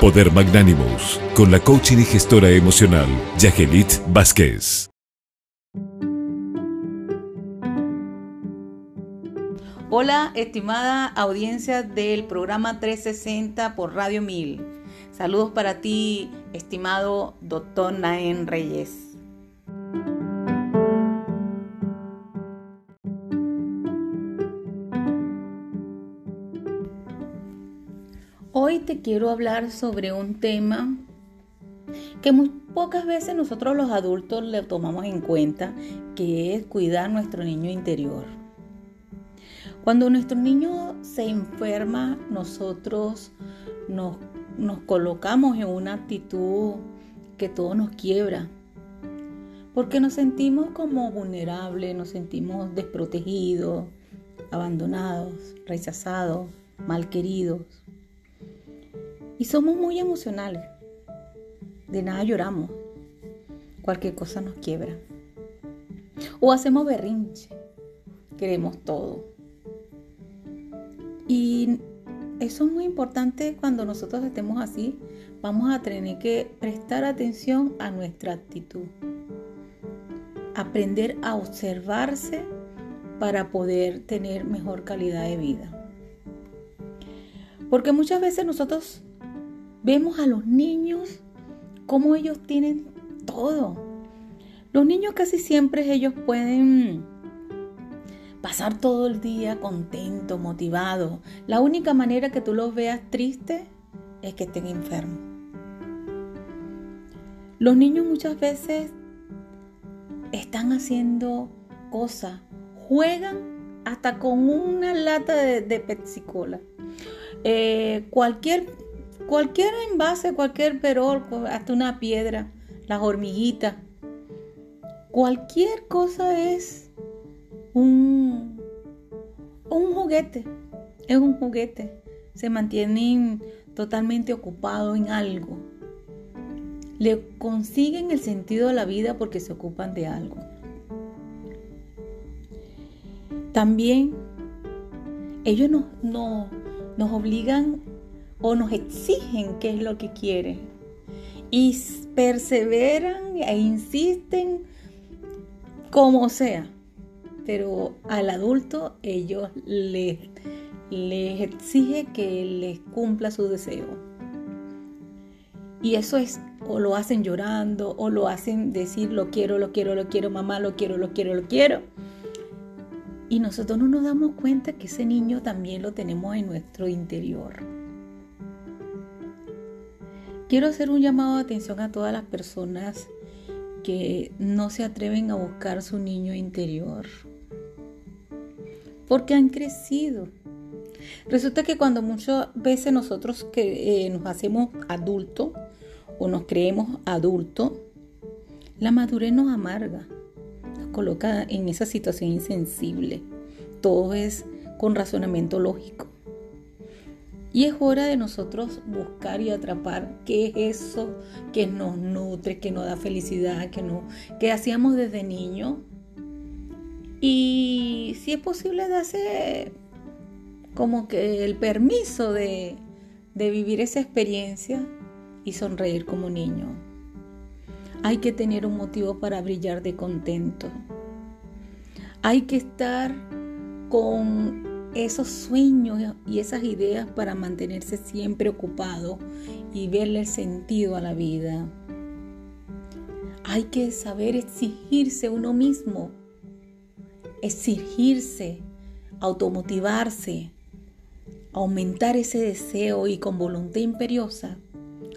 Poder Magnánimos, con la coaching y gestora emocional, Yagelit Vázquez. Hola, estimada audiencia del programa 360 por Radio 1000. Saludos para ti, estimado doctor Naén Reyes. Hoy te quiero hablar sobre un tema que muy pocas veces nosotros los adultos le tomamos en cuenta, que es cuidar nuestro niño interior. Cuando nuestro niño se enferma, nosotros nos, nos colocamos en una actitud que todo nos quiebra, porque nos sentimos como vulnerables, nos sentimos desprotegidos, abandonados, rechazados, mal queridos. Y somos muy emocionales. De nada lloramos. Cualquier cosa nos quiebra. O hacemos berrinche. Queremos todo. Y eso es muy importante cuando nosotros estemos así. Vamos a tener que prestar atención a nuestra actitud. Aprender a observarse para poder tener mejor calidad de vida. Porque muchas veces nosotros Vemos a los niños como ellos tienen todo. Los niños casi siempre ellos pueden pasar todo el día contentos, motivados. La única manera que tú los veas tristes es que estén enfermos. Los niños muchas veces están haciendo cosas, juegan hasta con una lata de, de Pepsi-Cola. Eh, cualquier Cualquier envase, cualquier perol, hasta una piedra, las hormiguitas. Cualquier cosa es un, un juguete. Es un juguete. Se mantienen totalmente ocupados en algo. Le consiguen el sentido de la vida porque se ocupan de algo. También ellos nos, nos obligan o nos exigen qué es lo que quieren y perseveran e insisten como sea. Pero al adulto ellos les, les exige que les cumpla su deseo. Y eso es, o lo hacen llorando, o lo hacen decir, lo quiero, lo quiero, lo quiero, mamá, lo quiero, lo quiero, lo quiero. Y nosotros no nos damos cuenta que ese niño también lo tenemos en nuestro interior. Quiero hacer un llamado de atención a todas las personas que no se atreven a buscar su niño interior. Porque han crecido. Resulta que cuando muchas veces nosotros que, eh, nos hacemos adultos o nos creemos adultos, la madurez nos amarga, nos coloca en esa situación insensible. Todo es con razonamiento lógico. Y es hora de nosotros buscar y atrapar qué es eso que nos nutre, que nos da felicidad, que, no, que hacíamos desde niño. Y si es posible, darse como que el permiso de, de vivir esa experiencia y sonreír como niño. Hay que tener un motivo para brillar de contento. Hay que estar con esos sueños y esas ideas para mantenerse siempre ocupado y verle el sentido a la vida. Hay que saber exigirse uno mismo, exigirse, automotivarse, aumentar ese deseo y con voluntad imperiosa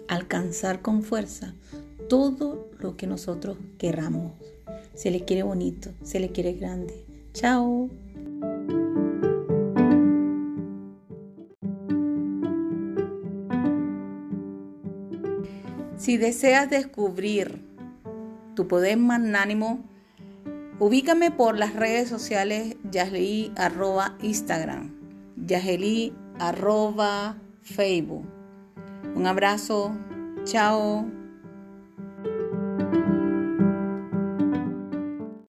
alcanzar con fuerza todo lo que nosotros querramos. Se le quiere bonito, se le quiere grande. Chao. Si deseas descubrir tu poder magnánimo, ubícame por las redes sociales Yasli arroba Instagram, Yasli arroba Facebook. Un abrazo, chao.